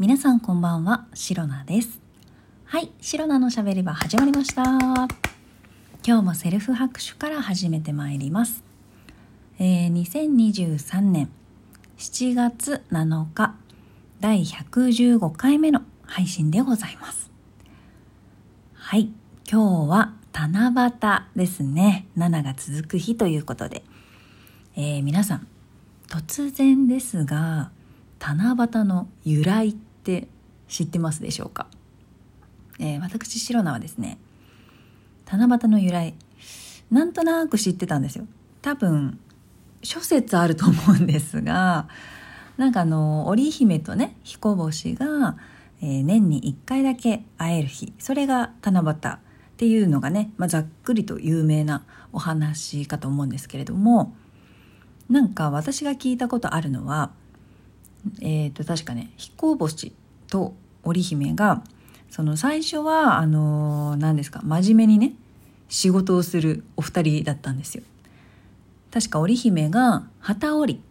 皆さんこんばんは、シロナです。はい、シロナのしゃべり場始まりました。今日もセルフ拍手から始めてまいります。えー、2023年7月7日第115回目の配信でございます。はい、今日は七夕ですね。7が続く日ということで、えー皆さん突然ですが七夕の由来って知ってますでしょうか、えー私シロナはですね七夕の由来なんとなく知ってたんですよ。多分諸説あると思うんですがなんかあの織姫とね彦星が、えー年に1回だけ会える日それが七夕っていうのがね、まあ、ざっくりと有名なお話かと思うんですけれどもなんか私が聞いたことあるのはえー、と確かね彦星と織姫がその最初はあのー何ですか真面目にね仕事をするお二人だったんですよ。確か織姫が旗織り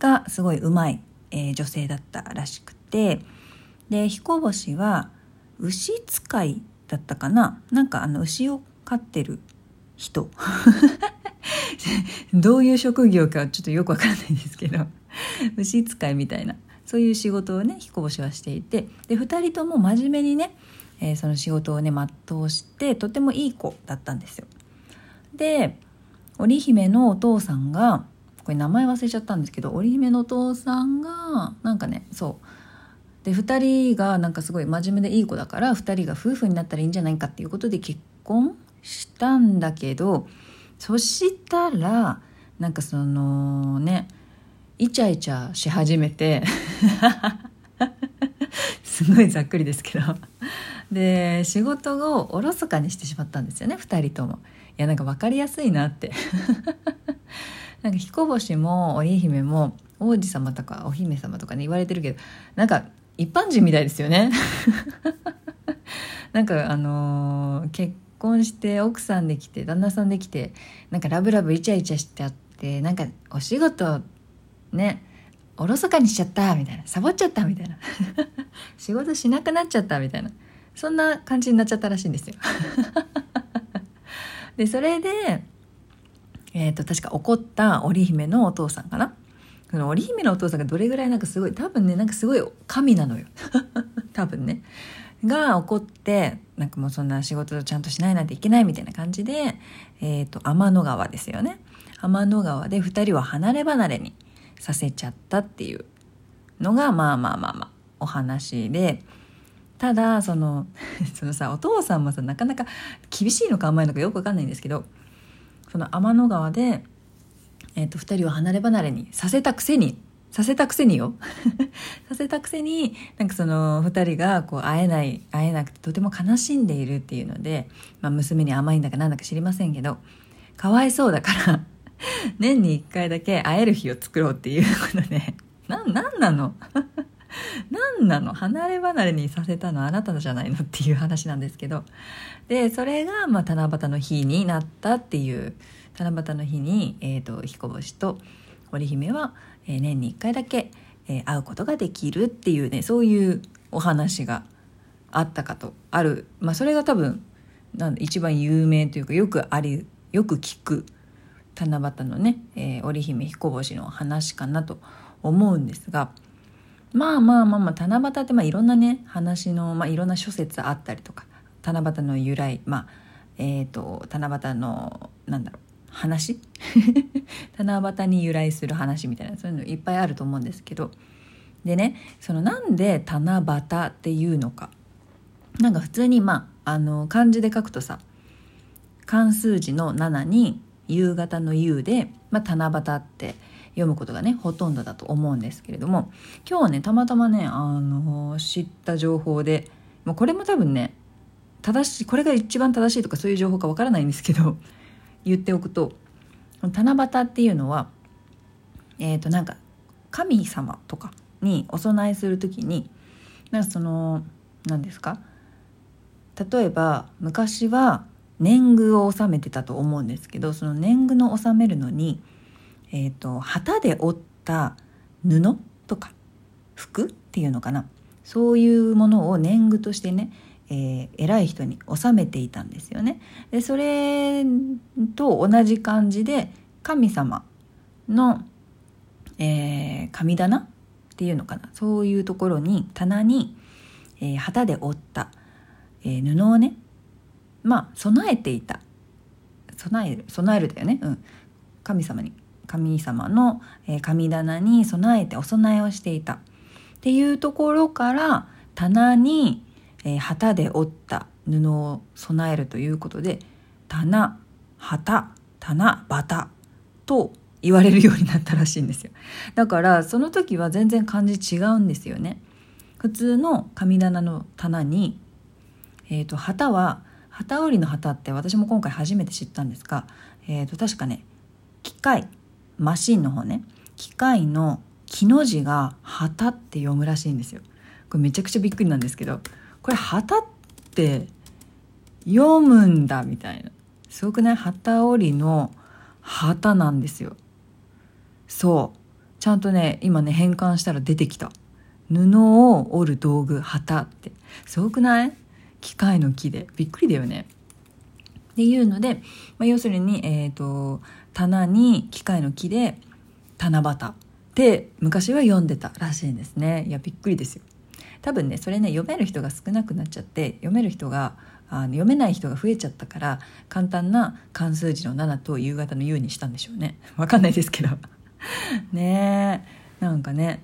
がすごい上手い、えー女性だったらしくてで彦星は牛使いだったかななんかあの牛を飼ってる人 どういう職業かちょっとよくわからないんですけど 牛使いみたいな。そういう仕事をね彦星はしていて。で2人とも真面目にね、えーその仕事をね全うしてとてもいい子だったんですよ。で織姫のお父さんがこれ名前忘れちゃったんですけど織姫のお父さんがなんかねそう。で2人がなんかすごい真面目でいい子だから2人が夫婦になったらいいんじゃないかっていうことで結婚したんだけどそしたらなんかそのねイチャイチャし始めて すごいざっくりですけど。で仕事をおろそかにしてしまったんですよね2人とも。いやなんか分かりやすいなって。なんか彦星も織姫も王子様とかお姫様とかね言われてるけどなんか一般人みたいですよね。なんかあのー結婚して奥さんできて旦那さんできてなんかラブラブイチャイチャしちゃってなんかお仕事ねおろそかにしちゃったみたいなサボっちゃったみたいな 仕事しなくなっちゃったみたいなそんな感じになっちゃったらしいんですよ。でそれでえー、と確か怒った織姫のお父さんかな？その織姫のお父さんがどれぐらいなんかすごい多分ねなんかすごい神なのよ。多分ね。が怒ってなんかもうそんな仕事をちゃんとしないなんていけないみたいな感じで、えー、と天の川ですよね。天の川で2人は離れ離れにさせちゃったっていうのがまあまあまあまあお話で。ただその そのさお父さんもさなかなか厳しいのか甘いのかよくわかんないんですけどその天の川で、えー、と2人を離れ離れにさせたくせにさせたくせによ。させたくせになんかその2人がこう会えない会えなくてとても悲しんでいるっていうので、まあ、娘に甘いんだかなんだか知りませんけどかわいそうだから 年に1回だけ会える日を作ろうっていうことで。ななんなの？何なの？離れ離れにさせたのあなたじゃないのっていう話なんですけど。でそれがまあ七夕の日になったっていう七夕の日に、えー、と彦星と織姫は、えー年に1回だけ、えー会うことができるっていうねそういうお話があったかとある、まあ、それが多分なん一番有名というかよくありよく聞く七夕のね、えー織姫彦星の話かなと思うんですがまあまあまあまあ七夕ってまあいろんなね話の、まあ、いろんな諸説あったりとか七夕の由来まあえっ、と七夕のなんだろう話？七夕に由来する話みたいなそういうのいっぱいあると思うんですけどでねそのなんで七夕っていうのか？なんか普通にまああの漢字で書くとさ漢数字の7に夕方の夕で、まあ、七夕って読むことがねほとんどだと思うんですけれども今日はねたまたまねあの知った情報でもうこれも多分ね正しいこれが一番正しいとかそういう情報かわからないんですけど言っておくと七夕っていうのはえっ、となんか神様とかにお供えする時になんかその何ですか？例えば昔は年貢を納めてたと思うんですけどその年貢の納めるのに、えー、と旗で折った布とか服っていうのかなそういうものを年貢としてね、えー、偉い人に納めていたんですよね。でそれと同じ感じで神様の、えー、神棚っていうのかなそういうところに棚に、えー、旗で折った、えー、布をねまあ備えていた。備える備えるだよね、うん、神様に。神様の、えー、神棚に備えてお供えをしていた。っていうところから棚に、えー、旗で折った布を備えるということで棚旗棚旗と言われるようになったらしいんですよ。だからその時は全然漢字違うんですよね。普通の神棚の棚に、えーと、旗は旗織りの旗って私も今回初めて知ったんですが、えーと、確かね機械マシンの方ね機械の木の字が旗って読むらしいんですよ。これめちゃくちゃびっくりなんですけどこれ旗って読むんだみたいな。すごくない？旗織りの旗なんですよ。そう。ちゃんとね今ね変換したら出てきた。布を織る道具旗って。すごくない？機械の木でびっくりだよね。っていうので、まあ、要するに、えーと、棚に機械の木で七夕って昔は読んでたらしいんですね。いやびっくりですよ。多分ねそれね読める人が少なくなっちゃって読める人があの読めない人が増えちゃったから簡単な漢数字の7と夕方の夕にしたんでしょうね。わかんないですけど。ねえ。なんかね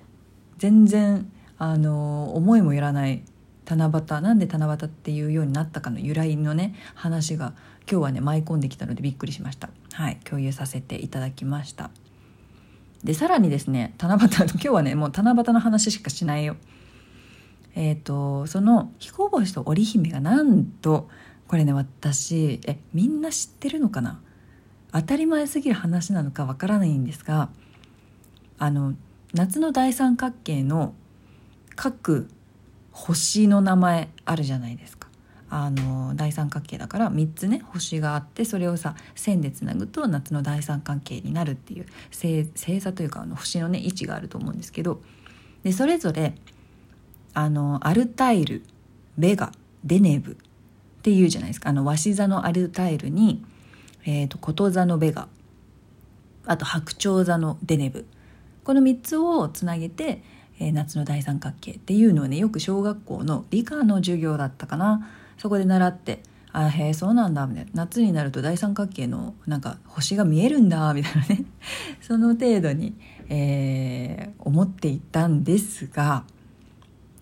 全然あの思いもよらない七夕なんで七夕っていうようになったかの由来のね話が今日はね舞い込んできたのでびっくりしました。はい共有させていただきました。でさらにですね七夕 今日はねもう七夕の話しかしないよ。えっ、ー、とその彦星と織姫がなんとこれね私えみんな知ってるのかな？当たり前すぎる話なのかわからないんですがあの夏の大三角形の各星の名前あるじゃないですか。あの大三角形だから3つね星があってそれをさ線でつなぐと夏の大三角形になるっていう星座というかあの星のね位置があると思うんですけどでそれぞれあのアルタイルベガデネブっていうじゃないですかあの鷲座のアルタイルに、えーと、こと座のベガあと白鳥座のデネブこの3つをつなげて、えー、夏の大三角形っていうのをねよく小学校の理科の授業だったかな。そこで習ってあへえそうなんだみたいな。夏になると大三角形のなんか星が見えるんだみたいなね。その程度に、えー、思っていたんですが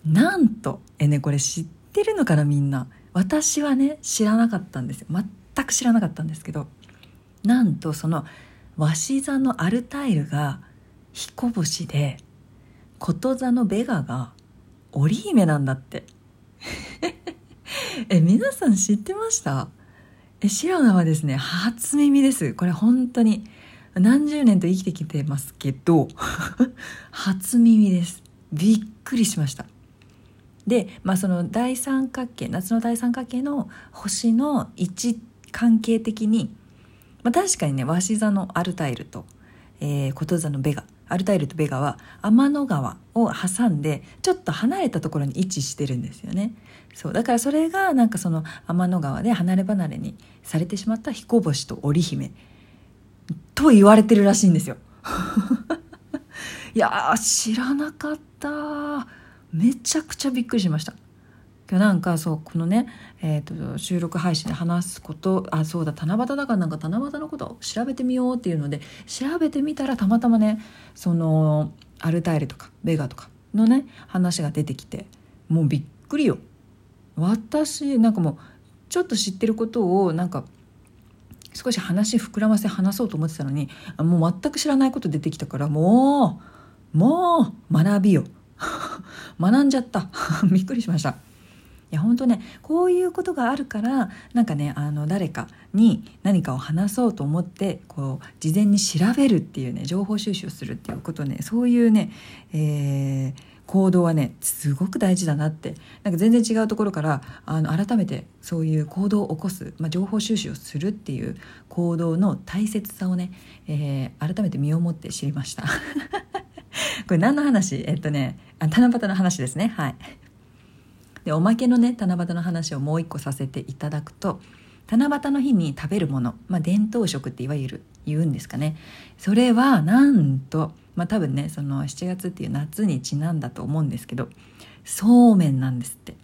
なんとえねこれ知ってるのかなみんな。私はね知らなかったんですよ。全く知らなかったんですけどなんとその鷲座のアルタイルが彦星でこと座のベガが織姫なんだって。え皆さん知ってました？えシロナはですね初耳です。これ本当に何十年と生きてきてますけど 初耳です。びっくりしました。で、まあ、その大三角形夏の大三角形の星の位置関係的に、まあ、確かにね鷲座のアルタイルと、えー、こと座のベガアルタイルとベガは天の川を挟んでちょっと離れたところに位置してるんですよね。そうだからそれがなんかその天の川で離れ離れにされてしまった彦星と織姫と言われてるらしいんですよ。いや知らなかっためちゃくちゃびっくりしました。なんかそうこのね、えーと、収録配信で話すことあそうだ七夕だからなんか七夕のことを調べてみようっていうので調べてみたらたまたまねそのアルタイルとかベガとかのね話が出てきてもうびっくりよ。私なんかもうちょっと知ってることをなんか少し話膨らませ話そうと思ってたのにもう全く知らないこと出てきたからもうもう学びよ。学んじゃった。びっくりしました。や本当ねこういうことがあるからなんかねあの誰かに何かを話そうと思ってこう事前に調べるっていうね情報収集をするっていうことねそういうね、えー、行動はねすごく大事だなってなんか全然違うところからあの改めてそういう行動を起こす、まあ、情報収集をするっていう行動の大切さをね、えー、改めて身をもって知りました。これ何の話？えっとねあ七夕の話ですね。はい。でおまけのね七夕の話をもう一個させていただくと七夕の日に食べるもの、まあ、伝統食っていわゆる言うんですかね。それはなんと、まあ、多分ねその7月っていう夏にちなんだと思うんですけどそうめんなんですって。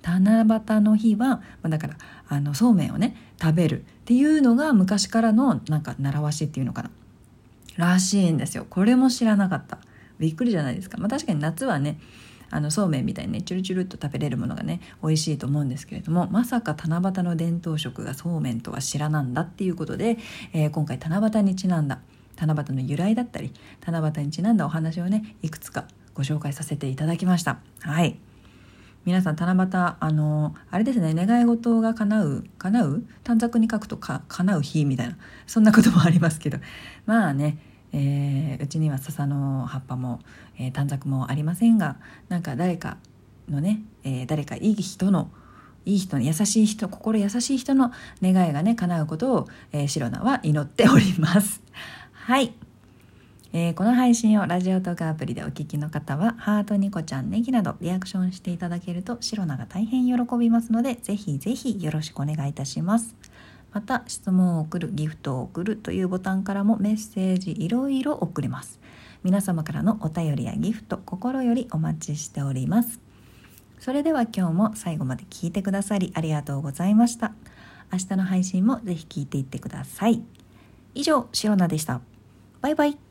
七夕の日は、まあ、だからあのそうめんをね食べるっていうのが昔からのなんか習わしっていうのかな。らしいんですよ。これも知らなかった。びっくりじゃないですか、まあ、確かに夏はねあのそうめんみたいにねチュルチュルっと食べれるものがね美味しいと思うんですけれどもまさか七夕の伝統食がそうめんとは知らなんだっていうことで、えー、今回七夕にちなんだ七夕の由来だったり七夕にちなんだお話をねいくつかご紹介させていただきました。はい。皆さん七夕あのあれですね願い事が叶う叶う？短冊に書くとか叶う日みたいなそんなこともありますけど。まあねえー、うちには笹の葉っぱも、えー、短冊もありませんがなんか誰かのね、えー、誰かいい人のいい人優しい人心優しい人の願いがね叶うことを、えー、シロナは祈っております。はい、えー、この配信をラジオトークアプリでお聞きの方はハートニコちゃんネギなどリアクションしていただけるとシロナが大変喜びますのでぜひぜひよろしくお願いいたします。また質問を送るギフトを送るというボタンからもメッセージいろいろ送れます。皆様からのお便りやギフト心よりお待ちしております。それでは今日も最後まで聞いてくださりありがとうございました。明日の配信もぜひ聞いていってください。以上シロナでした。バイバイ。